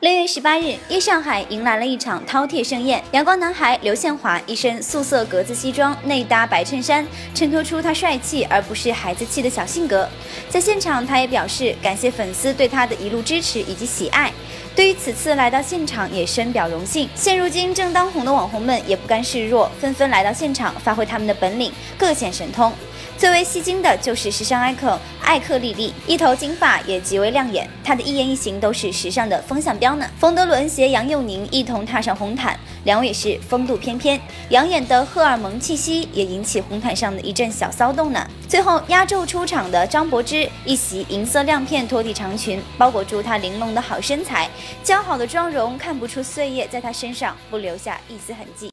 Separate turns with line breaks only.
六月十八日，夜上海迎来了一场饕餮盛宴。阳光男孩刘宪华一身素色格子西装，内搭白衬衫，衬托出他帅气而不是孩子气的小性格。在现场，他也表示感谢粉丝对他的一路支持以及喜爱。对于此次来到现场，也深表荣幸。现如今正当红的网红们也不甘示弱，纷纷来到现场发挥他们的本领，各显神通。最为吸睛的就是时尚 icon 艾克莉莉，一头金发也极为亮眼，她的一言一行都是时尚的风向标呢。冯德伦携杨佑宁一同踏上红毯，两位也是风度翩翩，养眼的荷尔蒙气息也引起红毯上的一阵小骚动呢。最后压轴出场的张柏芝，一袭银色亮片拖地长裙包裹住她玲珑的好身材，姣好的妆容看不出岁月在她身上不留下一丝痕迹。